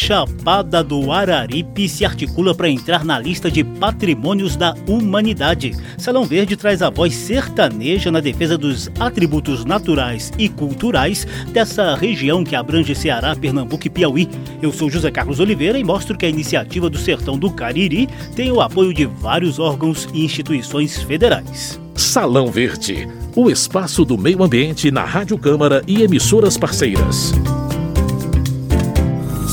Chapada do Araripe se articula para entrar na lista de patrimônios da humanidade. Salão Verde traz a voz sertaneja na defesa dos atributos naturais e culturais dessa região que abrange Ceará, Pernambuco e Piauí. Eu sou José Carlos Oliveira e mostro que a iniciativa do Sertão do Cariri tem o apoio de vários órgãos e instituições federais. Salão Verde, o espaço do meio ambiente na Rádio Câmara e emissoras parceiras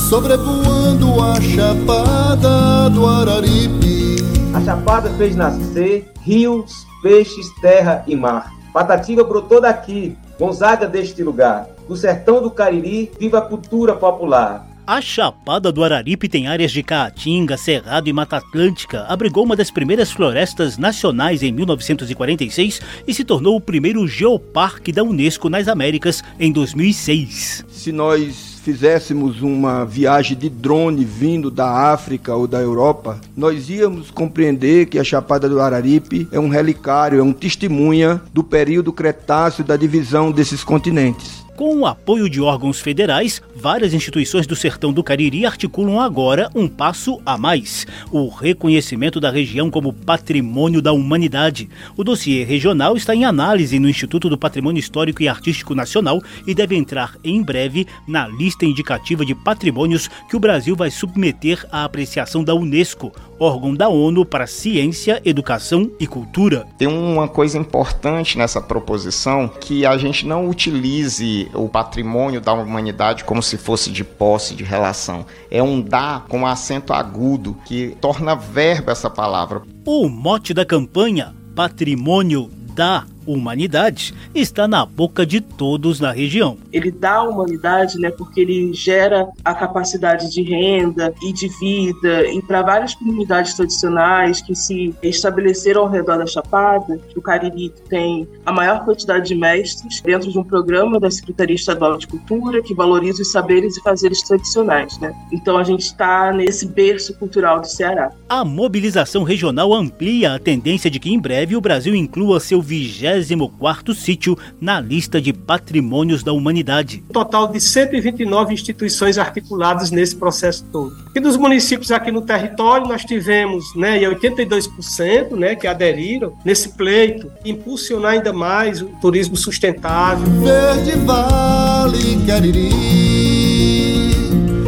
sobrevoando a chapada do Araripe. A chapada fez nascer rios, peixes, terra e mar. Patativa brotou daqui, Gonzaga deste lugar. Do sertão do Cariri, viva a cultura popular. A Chapada do Araripe tem áreas de caatinga, cerrado e mata atlântica. Abrigou uma das primeiras florestas nacionais em 1946 e se tornou o primeiro geoparque da Unesco nas Américas em 2006. Se nós fizéssemos uma viagem de drone vindo da África ou da Europa, nós íamos compreender que a Chapada do Araripe é um relicário, é um testemunha do período Cretáceo da divisão desses continentes. Com o apoio de órgãos federais, várias instituições do sertão do Cariri articulam agora um passo a mais: o reconhecimento da região como patrimônio da humanidade. O dossiê regional está em análise no Instituto do Patrimônio Histórico e Artístico Nacional e deve entrar em breve na lista indicativa de patrimônios que o Brasil vai submeter à apreciação da Unesco, órgão da ONU para Ciência, Educação e Cultura. Tem uma coisa importante nessa proposição que a gente não utilize o patrimônio da humanidade como se fosse de posse, de relação. É um dar com acento agudo que torna verbo essa palavra. O mote da campanha, Patrimônio da humanidade está na boca de todos na região. Ele dá humanidade, né, porque ele gera a capacidade de renda e de vida e para várias comunidades tradicionais que se estabeleceram ao redor da Chapada, o Cariri tem a maior quantidade de mestres dentro de um programa da Secretaria Estadual de Cultura que valoriza os saberes e fazeres tradicionais, né? Então a gente está nesse berço cultural do Ceará. A mobilização regional amplia a tendência de que em breve o Brasil inclua seu vigésimo 24º sítio na lista de patrimônios da humanidade. Um total de 129 instituições articuladas nesse processo todo. E dos municípios aqui no território, nós tivemos né, 82% né, que aderiram nesse pleito, impulsionar ainda mais o turismo sustentável. Verde Vale, Cariri,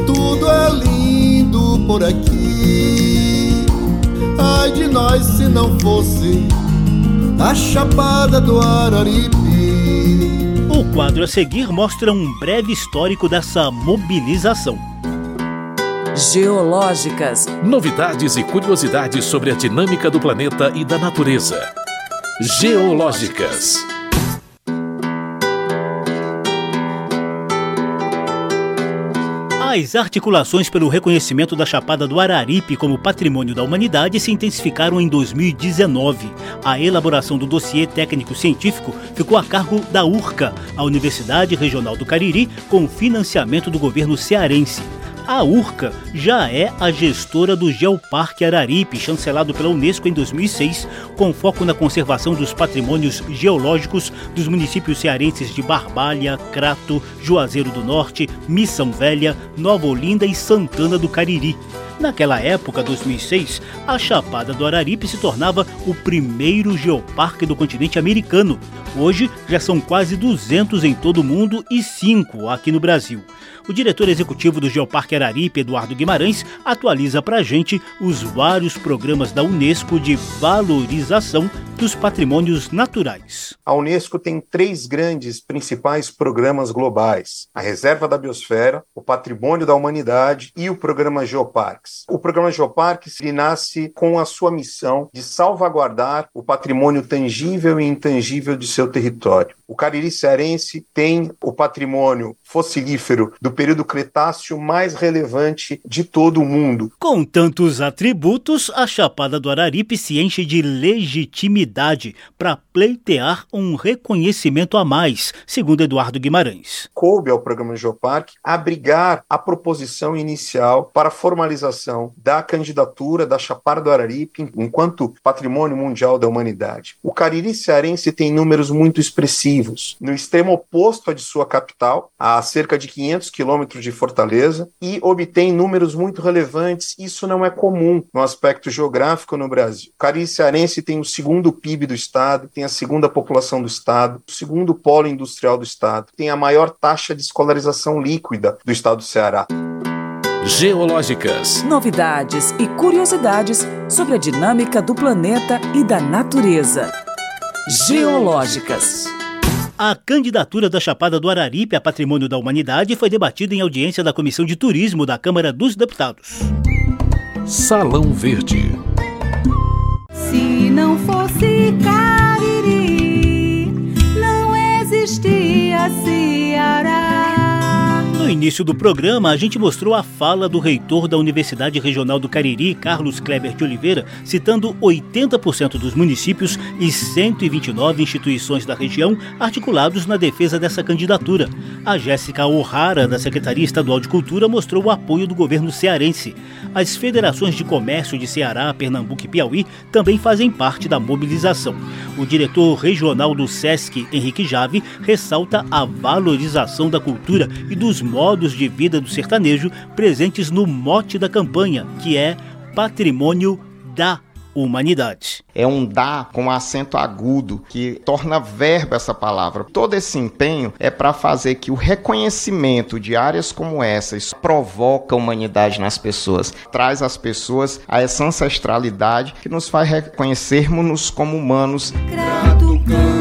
tudo é lindo por aqui. Ai de nós se não fosse a Chapada do Araripe. O quadro a seguir mostra um breve histórico dessa mobilização. Geológicas. Novidades e curiosidades sobre a dinâmica do planeta e da natureza. Geológicas. As articulações pelo reconhecimento da Chapada do Araripe como patrimônio da humanidade se intensificaram em 2019. A elaboração do dossiê técnico-científico ficou a cargo da URCA, a Universidade Regional do Cariri, com financiamento do governo cearense. A URCA já é a gestora do Geoparque Araripe, chancelado pela Unesco em 2006, com foco na conservação dos patrimônios geológicos dos municípios cearenses de Barbalha, Crato, Juazeiro do Norte, Missão Velha, Nova Olinda e Santana do Cariri. Naquela época, 2006, a Chapada do Araripe se tornava o primeiro geoparque do continente americano. Hoje já são quase 200 em todo o mundo e 5 aqui no Brasil. O diretor executivo do Geoparque Araripe, Eduardo Guimarães, atualiza para a gente os vários programas da Unesco de valorização dos patrimônios naturais. A Unesco tem três grandes principais programas globais: a Reserva da Biosfera, o Patrimônio da Humanidade e o Programa Geoparques. O Programa Geoparques nasce com a sua missão de salvaguardar o patrimônio tangível e intangível de seu território. O Cariri Cearense tem o patrimônio fossilífero do período Cretáceo mais relevante de todo o mundo. Com tantos atributos, a Chapada do Araripe se enche de legitimidade para pleitear um reconhecimento a mais, segundo Eduardo Guimarães. Coube ao programa Geoparque abrigar a proposição inicial para formalização da candidatura da Chapada do Araripe enquanto Patrimônio Mundial da Humanidade. O Cariri cearense tem números muito expressivos. No extremo oposto à de sua capital, a cerca de 500 quilômetros de Fortaleza, e obtém números muito relevantes. Isso não é comum no aspecto geográfico no Brasil. O Cariri cearense tem o segundo PIB do estado, tem a segunda população do estado, o segundo polo industrial do estado, tem a maior taxa de escolarização líquida do estado do Ceará. Geológicas. Novidades e curiosidades sobre a dinâmica do planeta e da natureza. Geológicas. A candidatura da Chapada do Araripe a Patrimônio da Humanidade foi debatida em audiência da Comissão de Turismo da Câmara dos Deputados. Salão Verde. Se não fosse Cariri, No início do programa, a gente mostrou a fala do reitor da Universidade Regional do Cariri, Carlos Kleber de Oliveira, citando 80% dos municípios e 129 instituições da região articulados na defesa dessa candidatura. A Jéssica O'Hara, da Secretaria Estadual de Cultura, mostrou o apoio do governo cearense. As federações de comércio de Ceará, Pernambuco e Piauí também fazem parte da mobilização. O diretor regional do SESC, Henrique Jave, ressalta a valorização da cultura e dos modos de vida do sertanejo presentes no mote da campanha, que é Patrimônio da Humanidade. É um dá com acento agudo que torna verbo essa palavra. Todo esse empenho é para fazer que o reconhecimento de áreas como essa isso provoca a humanidade nas pessoas, traz às pessoas a essa ancestralidade que nos faz reconhecermos-nos como humanos. Grato canto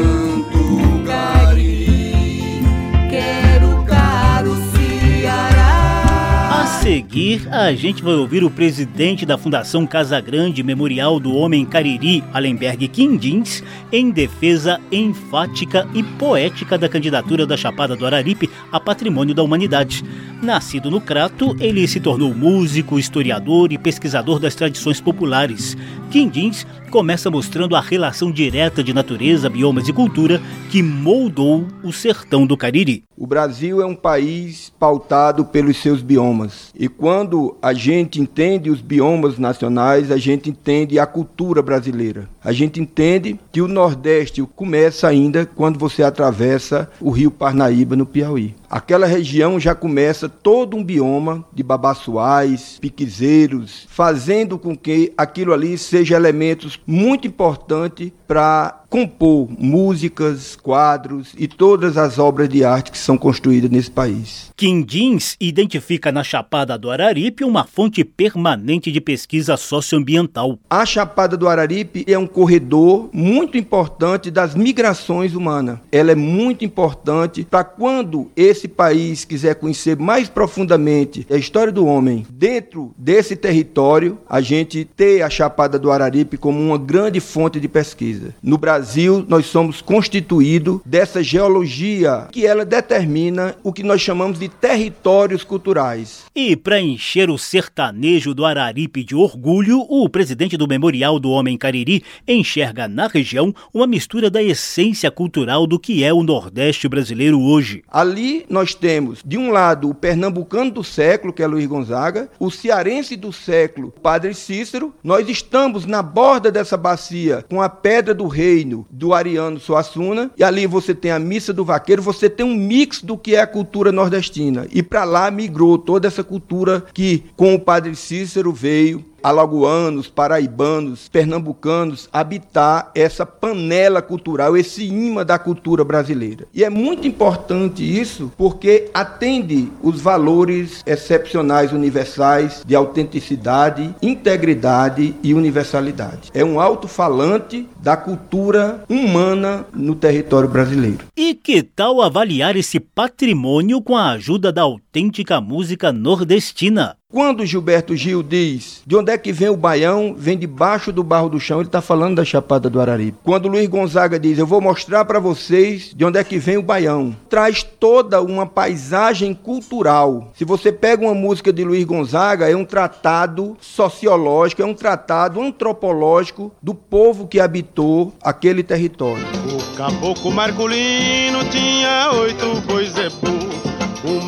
seguir, a gente vai ouvir o presidente da Fundação Casagrande Memorial do Homem Cariri, Allenberg Quindins, em defesa enfática e poética da candidatura da Chapada do Araripe a Patrimônio da Humanidade. Nascido no Crato, ele se tornou músico, historiador e pesquisador das tradições populares. Quindins começa mostrando a relação direta de natureza, biomas e cultura que moldou o sertão do Cariri. O Brasil é um país pautado pelos seus biomas. E quando a gente entende os biomas nacionais, a gente entende a cultura brasileira. A gente entende que o Nordeste começa ainda quando você atravessa o rio Parnaíba, no Piauí. Aquela região já começa todo um bioma de babaçuais, piquezeiros, fazendo com que aquilo ali seja elementos muito importantes para compor músicas, quadros e todas as obras de arte que são construídas nesse país. Quindins identifica na Chapada do Araripe uma fonte permanente de pesquisa socioambiental. A Chapada do Araripe é um corredor muito importante das migrações humanas. Ela é muito importante para quando esse país quiser conhecer mais profundamente a história do homem dentro desse território, a gente ter a Chapada do Araripe como uma grande fonte de pesquisa. No Brasil, nós somos constituídos dessa geologia que ela determina o que nós chamamos de territórios culturais. E para encher o sertanejo do Araripe de orgulho, o presidente do Memorial do Homem Cariri enxerga na região uma mistura da essência cultural do que é o Nordeste brasileiro hoje. Ali nós temos, de um lado, o pernambucano do século, que é Luiz Gonzaga, o cearense do século, Padre Cícero. Nós estamos na borda dessa bacia com a Pedra do Reino do Ariano Suassuna, e ali você tem a Missa do Vaqueiro, você tem um mix do que é a cultura nordestina. E para lá migrou toda essa cultura que com o Padre Cícero veio alagoanos, paraibanos, pernambucanos habitar essa panela cultural, esse imã da cultura brasileira. E é muito importante isso porque atende os valores excepcionais universais de autenticidade, integridade e universalidade. É um alto-falante da cultura humana no território brasileiro. E que tal avaliar esse patrimônio com a ajuda da autêntica música nordestina? Quando Gilberto Gil diz de onde é que vem o baião, vem debaixo do barro do chão, ele está falando da Chapada do Araripe. Quando Luiz Gonzaga diz, eu vou mostrar para vocês de onde é que vem o baião, traz toda uma paisagem cultural. Se você pega uma música de Luiz Gonzaga, é um tratado sociológico, é um tratado antropológico do povo que habitou aquele território. O caboclo Marculino tinha oito bois zebu,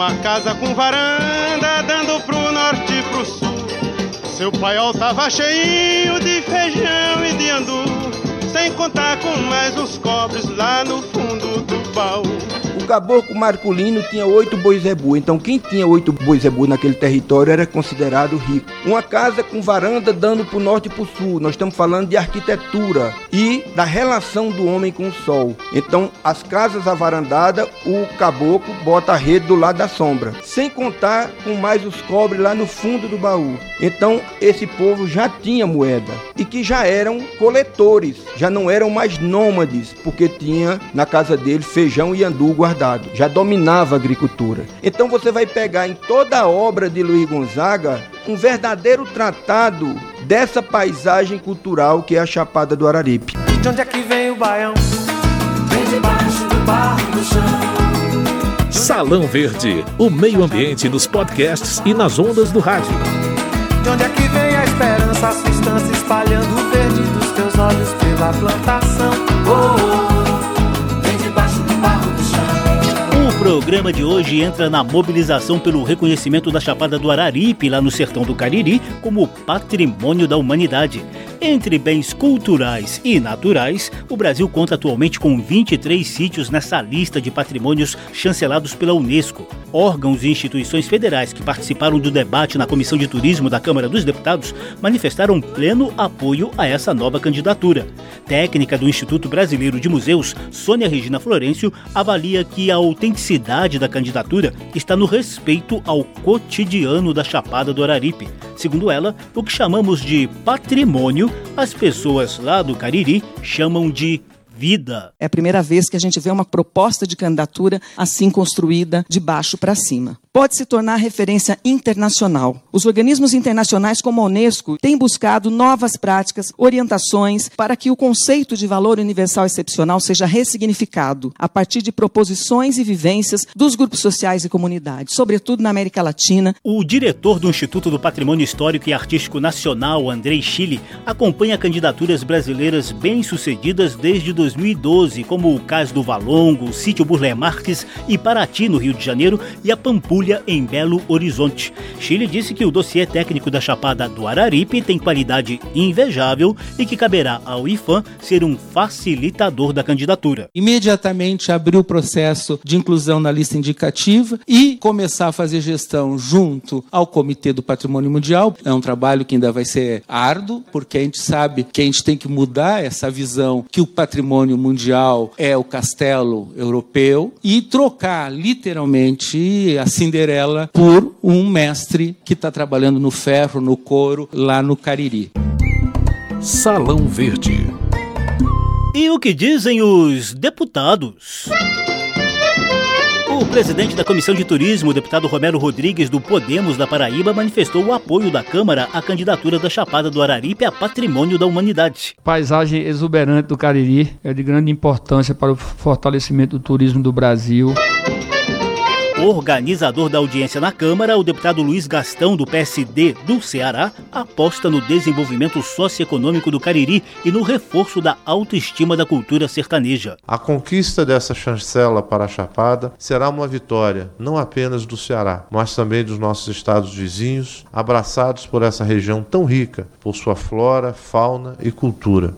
uma casa com varanda dando pro norte e pro sul. Seu paiol tava cheinho de feijão e de andu, sem contar com mais uns cobres lá no fundo do baú. Caboclo Marculino tinha oito bois zebu, então quem tinha oito bois zebu naquele território era considerado rico. Uma casa com varanda dando para o norte e para o sul, nós estamos falando de arquitetura e da relação do homem com o sol. Então, as casas avarandadas, o caboclo bota a rede do lado da sombra, sem contar com mais os cobres lá no fundo do baú. Então, esse povo já tinha moeda e que já eram coletores, já não eram mais nômades, porque tinha na casa dele feijão e andu guardado, já dominava a agricultura. Então você vai pegar em toda a obra de Luiz Gonzaga um verdadeiro tratado dessa paisagem cultural que é a Chapada do Araripe. De onde é que vem o baião? Vem debaixo do barro do chão. Salão Verde, o meio ambiente nos podcasts e nas ondas do rádio. De onde é que vem a esperança, a substância espalhando o verde dos teus olhos pela plantação? Oh, oh, programa de hoje entra na mobilização pelo reconhecimento da Chapada do Araripe, lá no sertão do Cariri, como Patrimônio da Humanidade. Entre bens culturais e naturais, o Brasil conta atualmente com 23 sítios nessa lista de patrimônios chancelados pela Unesco. Órgãos e instituições federais que participaram do debate na Comissão de Turismo da Câmara dos Deputados manifestaram pleno apoio a essa nova candidatura. Técnica do Instituto Brasileiro de Museus, Sônia Regina Florencio, avalia que a autenticidade da candidatura está no respeito ao cotidiano da Chapada do Araripe. Segundo ela, o que chamamos de patrimônio, as pessoas lá do Cariri chamam de vida. É a primeira vez que a gente vê uma proposta de candidatura assim construída de baixo para cima. Pode se tornar referência internacional. Os organismos internacionais, como a Unesco, têm buscado novas práticas, orientações para que o conceito de valor universal excepcional seja ressignificado a partir de proposições e vivências dos grupos sociais e comunidades, sobretudo na América Latina. O diretor do Instituto do Patrimônio Histórico e Artístico Nacional, Andrei Chile, acompanha candidaturas brasileiras bem-sucedidas desde 2012, como o Cais do Valongo, o Sítio Burle Marques e Paraty, no Rio de Janeiro, e a Pampulha, em Belo Horizonte. Chile disse que o dossiê técnico da Chapada do Araripe tem qualidade invejável e que caberá ao IFAM ser um facilitador da candidatura. Imediatamente abrir o processo de inclusão na lista indicativa e começar a fazer gestão junto ao Comitê do Patrimônio Mundial. É um trabalho que ainda vai ser árduo, porque a gente sabe que a gente tem que mudar essa visão que o patrimônio mundial é o castelo europeu e trocar literalmente a Cinderela por um mestre que está trabalhando no ferro, no couro, lá no Cariri. Salão Verde. E o que dizem os deputados? O presidente da Comissão de Turismo, o deputado Romero Rodrigues, do Podemos da Paraíba, manifestou o apoio da Câmara à candidatura da Chapada do Araripe a Patrimônio da Humanidade. Paisagem exuberante do Cariri é de grande importância para o fortalecimento do turismo do Brasil. Organizador da audiência na Câmara, o deputado Luiz Gastão, do PSD do Ceará, aposta no desenvolvimento socioeconômico do Cariri e no reforço da autoestima da cultura sertaneja. A conquista dessa chancela para a Chapada será uma vitória não apenas do Ceará, mas também dos nossos estados vizinhos, abraçados por essa região tão rica por sua flora, fauna e cultura.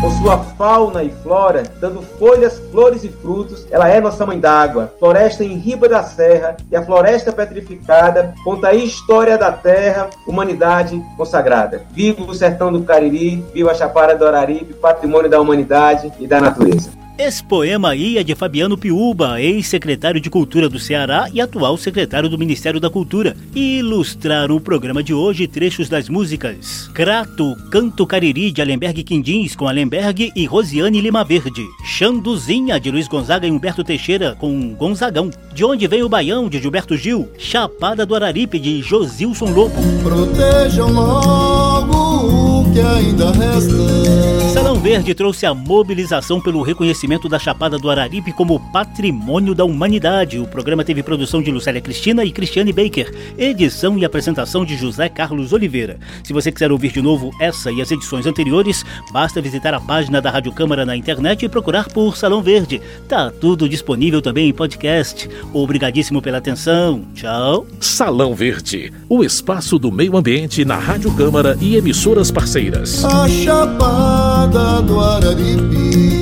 Com sua fauna e flora, dando folhas, flores e frutos, ela é nossa mãe d'água. Floresta em riba da serra e a floresta petrificada conta a história da terra, humanidade consagrada. Viva o sertão do Cariri, viva a Chapada do Araripe, patrimônio da humanidade e da natureza. Esse poema aí é de Fabiano Piúba, ex-secretário de Cultura do Ceará e atual secretário do Ministério da Cultura. E ilustraram o programa de hoje trechos das músicas Crato, Canto Cariri, de Alemberg Quindins, com Alemberg e Rosiane Lima Verde. Xanduzinha, de Luiz Gonzaga e Humberto Teixeira, com Gonzagão. De Onde Vem o Baião, de Gilberto Gil. Chapada do Araripe, de Josilson Lobo. Protejam logo que ainda resta. Salão Verde trouxe a mobilização pelo reconhecimento da Chapada do Araripe como Patrimônio da Humanidade. O programa teve produção de Lucélia Cristina e Cristiane Baker, edição e apresentação de José Carlos Oliveira. Se você quiser ouvir de novo essa e as edições anteriores, basta visitar a página da Rádio Câmara na internet e procurar por Salão Verde. Tá tudo disponível também em podcast. Obrigadíssimo pela atenção. Tchau. Salão Verde, o espaço do meio ambiente na Rádio Câmara e emissoras A chapada do Araripe